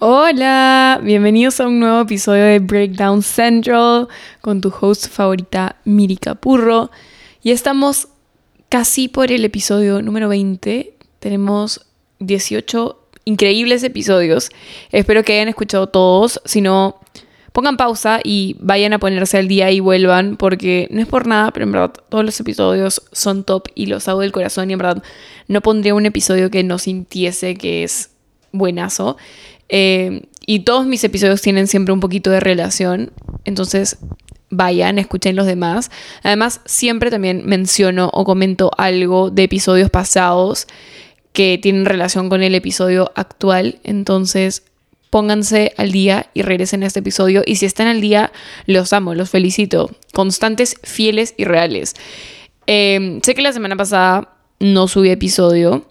Hola, bienvenidos a un nuevo episodio de Breakdown Central con tu host favorita Miri Capurro. Y estamos casi por el episodio número 20. Tenemos 18 increíbles episodios. Espero que hayan escuchado todos. Si no, pongan pausa y vayan a ponerse al día y vuelvan, porque no es por nada, pero en verdad todos los episodios son top y los hago del corazón y en verdad no pondría un episodio que no sintiese que es buenazo. Eh, y todos mis episodios tienen siempre un poquito de relación, entonces vayan, escuchen los demás. Además, siempre también menciono o comento algo de episodios pasados que tienen relación con el episodio actual, entonces pónganse al día y regresen a este episodio. Y si están al día, los amo, los felicito. Constantes, fieles y reales. Eh, sé que la semana pasada no subí episodio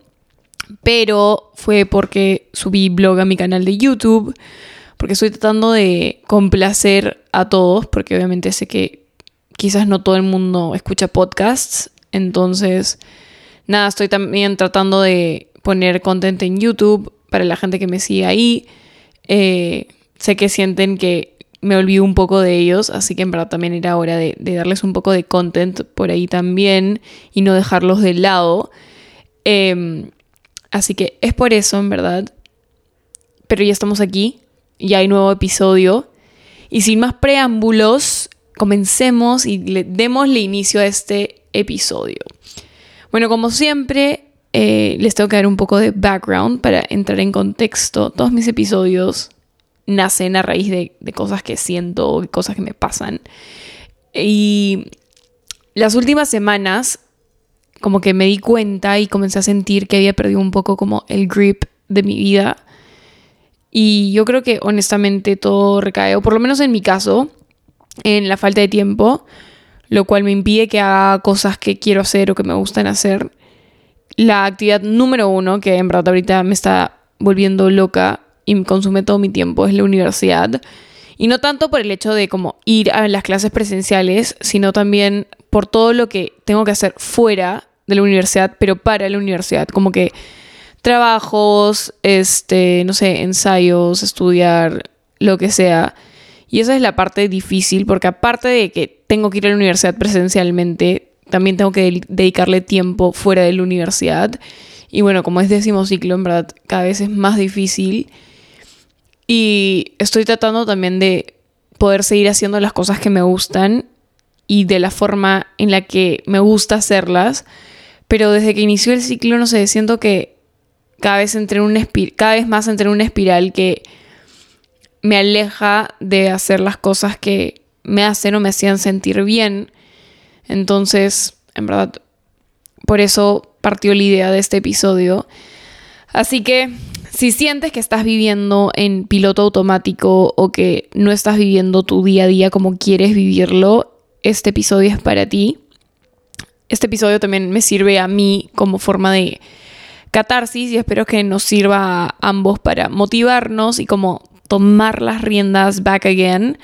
pero fue porque subí blog a mi canal de YouTube, porque estoy tratando de complacer a todos, porque obviamente sé que quizás no todo el mundo escucha podcasts, entonces nada, estoy también tratando de poner content en YouTube para la gente que me sigue ahí. Eh, sé que sienten que me olvido un poco de ellos, así que en verdad también era hora de, darles un poco de content por ahí también y no dejarlos de lado. Em, Así que es por eso, en verdad. Pero ya estamos aquí, ya hay nuevo episodio. Y sin más preámbulos, comencemos y le démosle inicio a este episodio. Bueno, como siempre, eh, les tengo que dar un poco de background para entrar en contexto. Todos mis episodios nacen a raíz de, de cosas que siento, cosas que me pasan. Y las últimas semanas como que me di cuenta y comencé a sentir que había perdido un poco como el grip de mi vida. Y yo creo que honestamente todo recae, o por lo menos en mi caso, en la falta de tiempo, lo cual me impide que haga cosas que quiero hacer o que me gustan hacer. La actividad número uno, que en verdad ahorita me está volviendo loca y me consume todo mi tiempo, es la universidad. Y no tanto por el hecho de como ir a las clases presenciales, sino también por todo lo que tengo que hacer fuera de la universidad, pero para la universidad, como que trabajos, este, no sé, ensayos, estudiar, lo que sea. Y esa es la parte difícil, porque aparte de que tengo que ir a la universidad presencialmente, también tengo que dedicarle tiempo fuera de la universidad. Y bueno, como es décimo ciclo, en verdad, cada vez es más difícil. Y estoy tratando también de poder seguir haciendo las cosas que me gustan y de la forma en la que me gusta hacerlas pero desde que inició el ciclo, no sé, siento que cada vez, entré en cada vez más entré en una espiral que me aleja de hacer las cosas que me hacen o me hacían sentir bien. Entonces, en verdad, por eso partió la idea de este episodio. Así que si sientes que estás viviendo en piloto automático o que no estás viviendo tu día a día como quieres vivirlo, este episodio es para ti este episodio también me sirve a mí como forma de catarsis y espero que nos sirva a ambos para motivarnos y como tomar las riendas back again.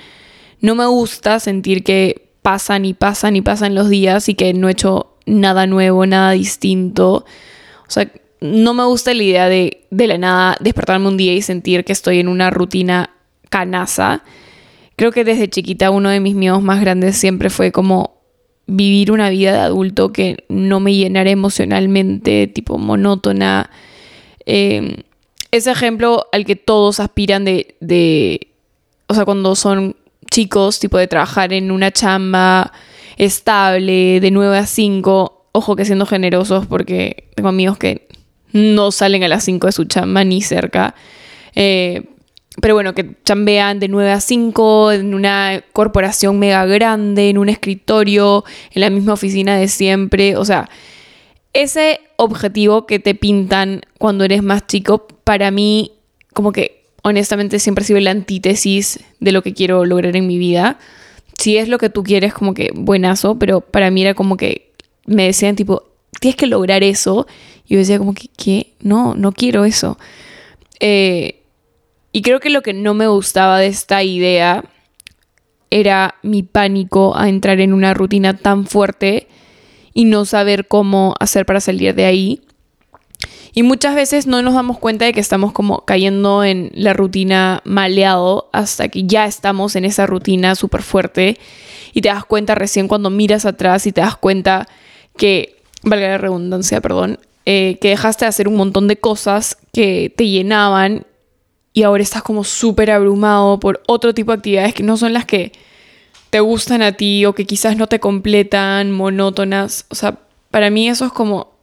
No me gusta sentir que pasan y pasan y pasan los días y que no he hecho nada nuevo, nada distinto. O sea, no me gusta la idea de de la nada despertarme un día y sentir que estoy en una rutina canasa. Creo que desde chiquita uno de mis miedos más grandes siempre fue como vivir una vida de adulto que no me llenara emocionalmente, tipo monótona. Em, ese ejemplo al que todos aspiran de, de, o sea, cuando son chicos, tipo de trabajar en una chamba estable, de 9 a 5, ojo que siendo generosos porque tengo amigos que no salen a las 5 de su chamba ni cerca. Eh, pero bueno, que chambean de 9 a 5 en una corporación mega grande, en un escritorio, en la misma oficina de siempre. O sea, ese objetivo que te pintan cuando eres más chico, para mí, como que honestamente siempre ha sido la antítesis de lo que quiero lograr en mi vida. Si es lo que tú quieres, como que buenazo, pero para mí era como que me decían tipo, tienes que lograr eso. Y yo decía como que, ¿qué? No, no quiero eso. Eh, y creo que lo que no me gustaba de esta idea era mi pánico a entrar en una rutina tan fuerte y no saber cómo hacer para salir de ahí. Y muchas veces no nos damos cuenta de que estamos como cayendo en la rutina maleado hasta que ya estamos en esa rutina súper fuerte y te das cuenta recién cuando miras atrás y te das cuenta que, valga la redundancia, perdón, eh, que dejaste de hacer un montón de cosas que te llenaban y ahora estás como súper abrumado por otro tipo de actividades que no son las que te gustan a ti o que quizás no te completan, monótonas. O sea, para mí eso es como,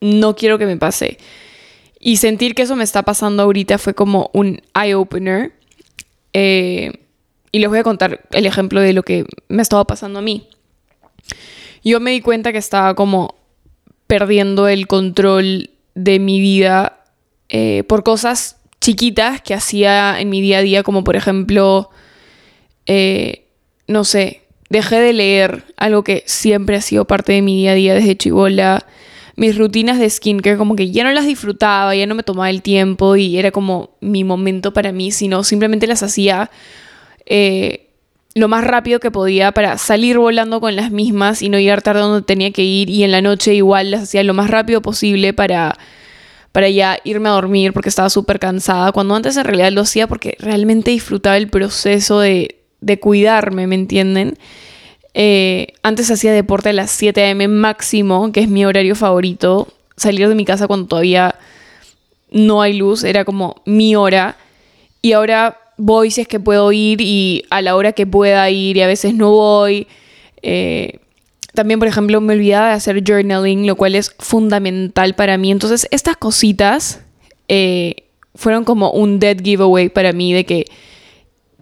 no quiero que me pase. Y sentir que eso me está pasando ahorita fue como un eye-opener. Eh, y les voy a contar el ejemplo de lo que me estaba pasando a mí. Yo me di cuenta que estaba como perdiendo el control de mi vida eh, por cosas chiquitas que hacía en mi día a día, como por ejemplo, eh, no sé, dejé de leer algo que siempre ha sido parte de mi día a día desde chivola. Mis rutinas de skincare como que ya no las disfrutaba, ya no me tomaba el tiempo y era como mi momento para mí, sino simplemente las hacía eh, lo más rápido que podía para salir volando con las mismas y no llegar tarde donde tenía que ir y en la noche igual las hacía lo más rápido posible para para ya irme a dormir porque estaba súper cansada, cuando antes en realidad lo hacía porque realmente disfrutaba el proceso de, cuidarme, ¿me entienden? Eh, antes hacía deporte a las 7 a.m. máximo, que es mi horario favorito. Salir de mi casa cuando todavía no hay luz era como mi hora. Y ahora voy si es que puedo ir y a la hora que pueda ir y a veces no voy. Eh, también, por ejemplo, me olvidaba de hacer journaling, lo cual es fundamental para mí. Entonces, estas cositas eh, fueron como un dead giveaway para mí de que,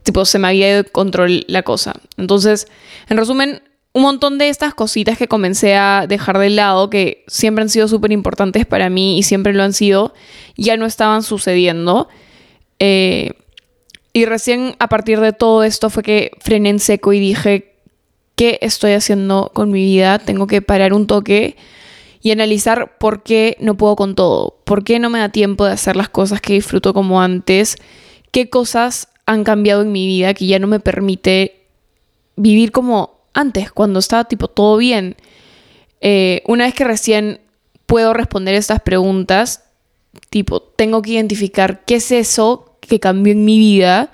tipo, se me había ido control la cosa. Entonces, en resumen, un montón de estas cositas que comencé a dejar de lado, que siempre han sido súper importantes para mí y siempre lo han sido, ya no estaban sucediendo. Eh, y recién a partir de todo esto fue que frené en seco y dije, qué estoy haciendo con mi vida, tengo que parar un toque y analizar por qué no puedo con todo, por qué no me da tiempo de hacer las cosas que disfruto como antes, qué cosas han cambiado en mi vida que ya no me permite vivir como antes, cuando estaba tipo todo bien. Eh, una vez que recién puedo responder estas preguntas, tipo, tengo que identificar qué es eso que cambió en mi vida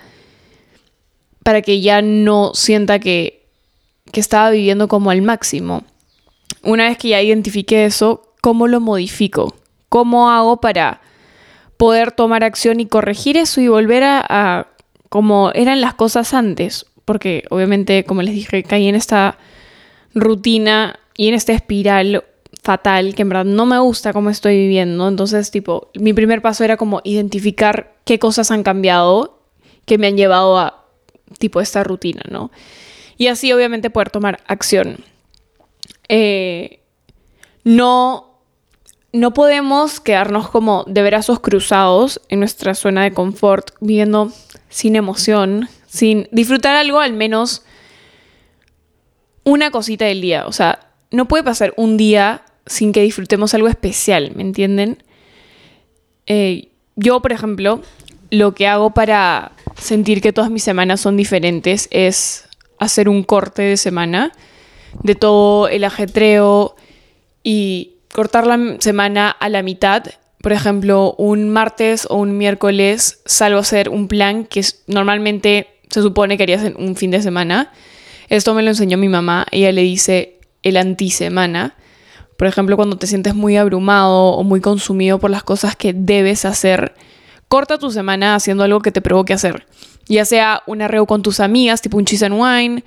para que ya no sienta que que estaba viviendo como al máximo. Una vez que ya identifique eso, ¿cómo lo modifico? ¿Cómo hago para poder tomar acción y corregir eso y volver a, como eran las cosas antes? Porque obviamente, como les dije, caí en esta rutina y en esta espiral fatal que en verdad no me gusta cómo estoy viviendo. Entonces, tipo, mi primer paso era como identificar qué cosas han cambiado que me han llevado a, tipo, esta rutina, ¿no? Y así obviamente poder tomar acción. Eh, no, no podemos quedarnos como de brazos cruzados en nuestra zona de confort, viviendo sin emoción, sin disfrutar algo al menos una cosita del día. O sea, no puede pasar un día sin que disfrutemos algo especial, ¿me entienden? Eh, yo, por ejemplo, lo que hago para sentir que todas mis semanas son diferentes es hacer un corte de semana de todo el ajetreo y cortar la semana a la mitad. Por ejemplo, un martes o un miércoles salgo a hacer un plan que normalmente se supone que harías en un fin de semana. Esto me lo enseñó mi mamá. Ella le dice el antisemana. Por ejemplo, cuando te sientes muy abrumado o muy consumido por las cosas que debes hacer, corta tu semana haciendo algo que te provoque hacer ya sea un arreo con tus amigas, tipo un cheese and wine,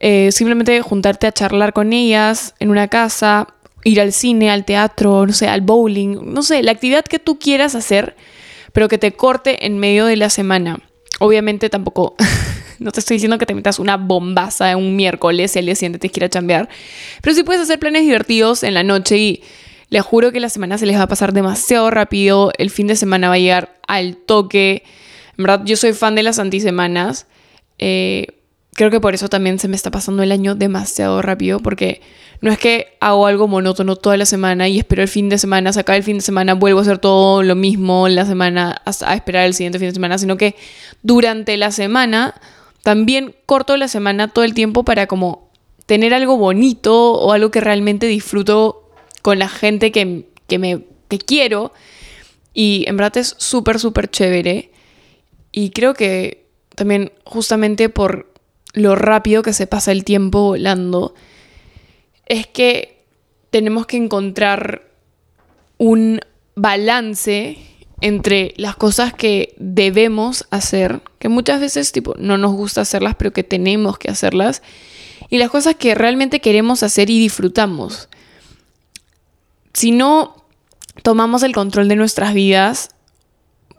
eh, simplemente juntarte a charlar con ellas en una casa, ir al cine, al teatro, no sé, al bowling, no sé, la actividad que tú quieras hacer, pero que te corte en medio de la semana. Obviamente tampoco, no te estoy diciendo que te metas una bombaza un miércoles y al día siguiente te quiera chambear, pero sí puedes hacer planes divertidos en la noche y les juro que la semana se les va a pasar demasiado rápido, el fin de semana va a llegar al toque. En verdad, yo soy fan de las antisemanas. Eh, creo que por eso también se me está pasando el año demasiado rápido, porque no es que hago algo monótono toda la semana y espero el fin de semana, sacar el fin de semana, vuelvo a hacer todo lo mismo la semana hasta a esperar el siguiente fin de semana, sino que durante la semana también corto la semana todo el tiempo para como tener algo bonito o algo que realmente disfruto con la gente que, que me que quiero. Y en verdad es súper, súper chévere. Y creo que también justamente por lo rápido que se pasa el tiempo volando, es que tenemos que encontrar un balance entre las cosas que debemos hacer, que muchas veces tipo no nos gusta hacerlas, pero que tenemos que hacerlas, y las cosas que realmente queremos hacer y disfrutamos. Si no tomamos el control de nuestras vidas,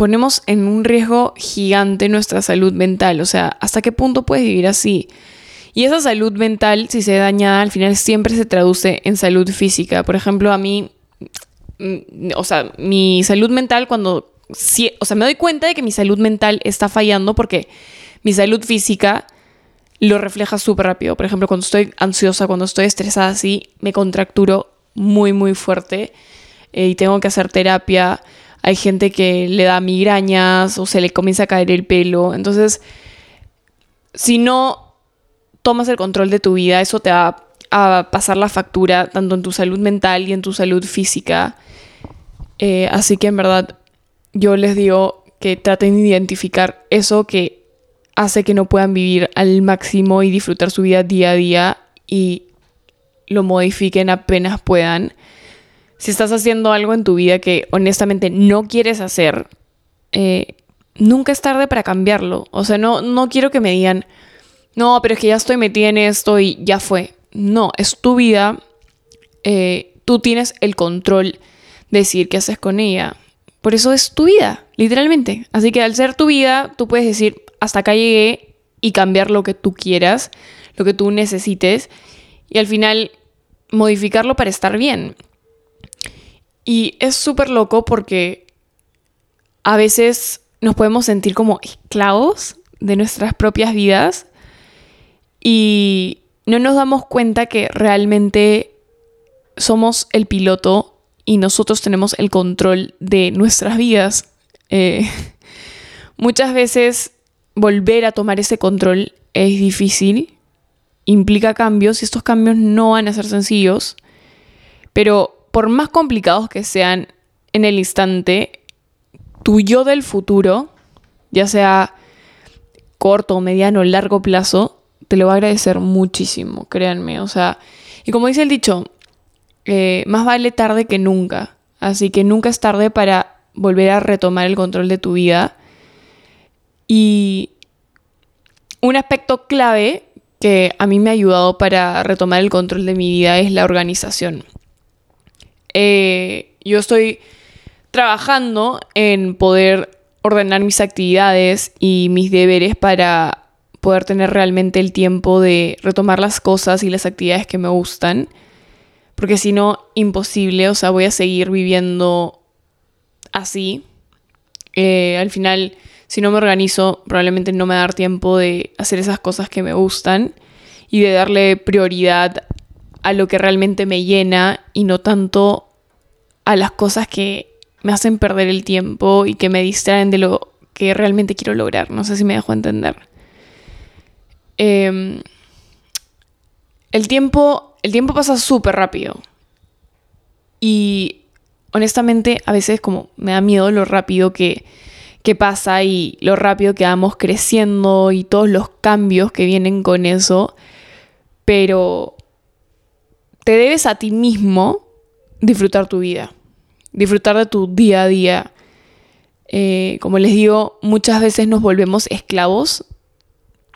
ponemos en un riesgo gigante nuestra salud mental. O sea, ¿hasta qué punto puedes vivir así? Y esa salud mental, si se dañada, al final siempre se traduce en salud física. Por ejemplo, a mí, mm, o sea, mi salud mental cuando, o sea, me doy cuenta de que mi salud mental está fallando porque mi salud física lo refleja súper rápido. Por ejemplo, cuando estoy ansiosa, cuando estoy estresada así, me contracturo muy, muy fuerte eh, y tengo que hacer terapia. Hay gente que le da migrañas o se le comienza a caer el pelo. Entonces, si no tomas el control de tu vida, eso te va a pasar la factura tanto en tu salud mental y en tu salud física. Eh, así que en verdad yo les digo que traten de identificar eso que hace que no puedan vivir al máximo y disfrutar su vida día a día y lo modifiquen apenas puedan si estás haciendo algo en tu vida que honestamente no quieres hacer, eh, nunca es tarde para cambiarlo. O sea, no, no quiero que me digan, no, pero es que ya estoy metida en esto y ya fue. No, es tu vida. Eh, tú tienes el control de decir qué haces con ella. Por eso es tu vida, literalmente. Así que al ser tu vida, tú puedes decir, hasta acá llegué y cambiar lo que tú quieras, lo que tú necesites. Y al final modificarlo para estar bien. Y es súper loco porque a veces nos podemos sentir como esclavos de nuestras propias vidas y no nos damos cuenta que realmente somos el piloto y nosotros tenemos el control de nuestras vidas. Eh, muchas veces volver a tomar ese control es difícil, implica cambios y estos cambios no van a ser sencillos, pero por más complicados que sean en el instante, tu yo del futuro, ya sea corto, mediano, largo plazo, te lo va a agradecer muchísimo, créanme. O sea, y como dice el dicho, eh, más vale tarde que nunca. Así que nunca es tarde para volver a retomar el control de tu vida. Y un aspecto clave que a mí me ha ayudado para retomar el control de mi vida es la organización. Eh, yo estoy trabajando en poder ordenar mis actividades y mis deberes para poder tener realmente el tiempo de retomar las cosas y las actividades que me gustan. Porque si no, imposible, o sea, voy a seguir viviendo así. Eh, al final, si no me organizo, probablemente no me va a dar tiempo de hacer esas cosas que me gustan y de darle prioridad a lo que realmente me llena y no tanto a las cosas que me hacen perder el tiempo y que me distraen de lo que realmente quiero lograr. No sé si me dejo entender. Em, el, tiempo, el tiempo pasa súper rápido. Y honestamente a veces como me da miedo lo rápido que, que pasa y lo rápido que vamos creciendo y todos los cambios que vienen con eso. Pero te debes a ti mismo disfrutar tu vida, disfrutar de tu día a día. Eh, como les digo, muchas veces nos volvemos esclavos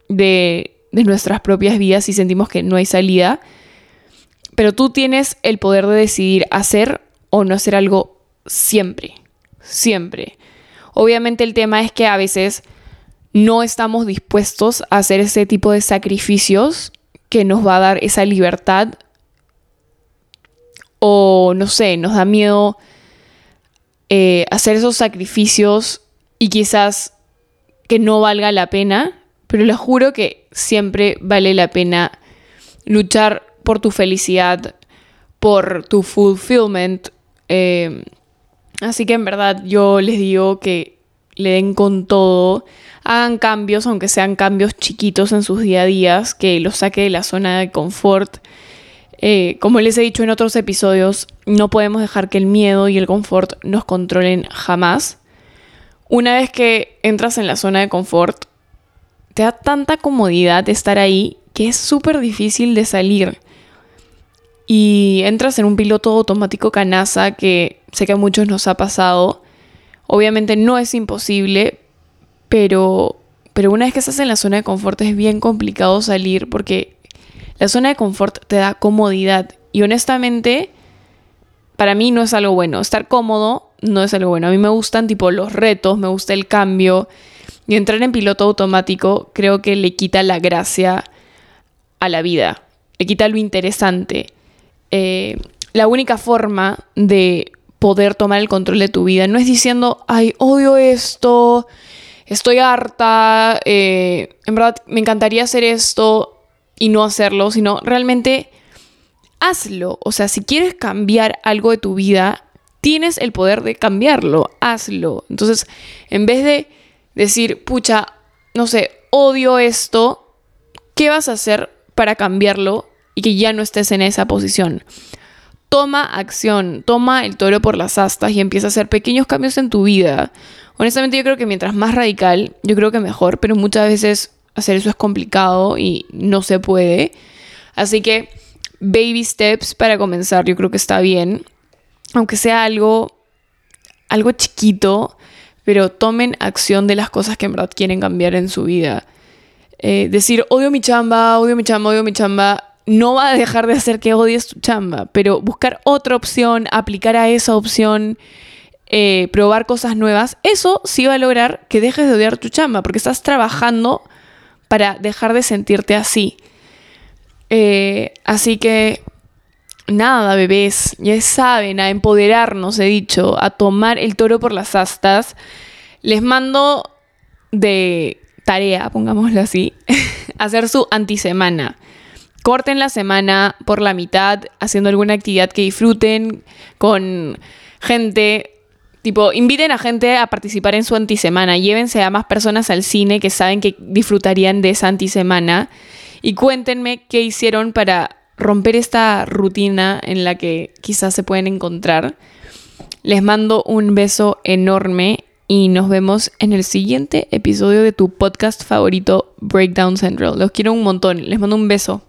de, de nuestras propias vidas y sentimos que no hay salida, pero tú tienes el poder de decidir hacer o no hacer algo siempre, siempre. Obviamente el tema es que a veces no estamos dispuestos a hacer ese tipo de sacrificios que nos va a dar esa libertad o no sé, nos da miedo eh, hacer esos sacrificios y quizás que no valga la pena, pero les juro que siempre vale la pena luchar por tu felicidad, por tu fulfillment. Eh, así que en verdad yo les digo que le den con todo, hagan cambios, aunque sean cambios chiquitos en sus día a días, que los saque de la zona de confort Eh, como les he dicho en otros episodios, no podemos dejar que el miedo y el confort nos controlen jamás. Una vez que entras en la zona de confort, te da tanta comodidad estar ahí que es súper difícil de salir. Y entras en un piloto automático canaza que sé que a muchos nos ha pasado. Obviamente no es imposible, pero, pero una vez que estás en la zona de confort es bien complicado salir porque la zona de confort te da comodidad. Y honestamente, para mí no es algo bueno. Estar cómodo no es algo bueno. A mí me gustan tipo los retos, me gusta el cambio. Y entrar en piloto automático creo que le quita la gracia a la vida. Le quita lo interesante. Eh, la única forma de poder tomar el control de tu vida no es diciendo, ay, odio esto, estoy harta, eh, en verdad me encantaría hacer esto y no hacerlo, sino realmente hazlo. O sea, si quieres cambiar algo de tu vida, tienes el poder de cambiarlo, hazlo. Entonces, en vez de decir, pucha, no sé, odio esto, ¿qué vas a hacer para cambiarlo y que ya no estés en esa posición? Toma acción, toma el toro por las astas y empieza a hacer pequeños cambios en tu vida. Honestamente yo creo que mientras más radical, yo creo que mejor, pero muchas veces hacer eso es complicado y no se puede. Así que baby steps para comenzar, yo creo que está bien. Aunque sea algo algo chiquito, pero tomen acción de las cosas que en verdad quieren cambiar en su vida. Eh, decir odio mi chamba, odio mi chamba, odio mi chamba, no va a dejar de hacer que odies tu chamba, pero buscar otra opción, aplicar a esa opción, eh, probar cosas nuevas, eso sí va a lograr que dejes de odiar tu chamba, porque estás trabajando para dejar de sentirte así. Eh, así que nada, bebés, ya saben, a empoderarnos, he dicho, a tomar el toro por las astas. Les mando de tarea, pongámoslo así, hacer su antisemana. Corten la semana por la mitad haciendo alguna actividad que disfruten con gente. Tipo, inviten a gente a participar en su antisemana. Llévense a más personas al cine que saben que disfrutarían de esa antisemana. Y cuéntenme qué hicieron para romper esta rutina en la que quizás se pueden encontrar. Les mando un beso enorme y nos vemos en el siguiente episodio de tu podcast favorito, Breakdown Central. Los quiero un montón. Les mando un beso.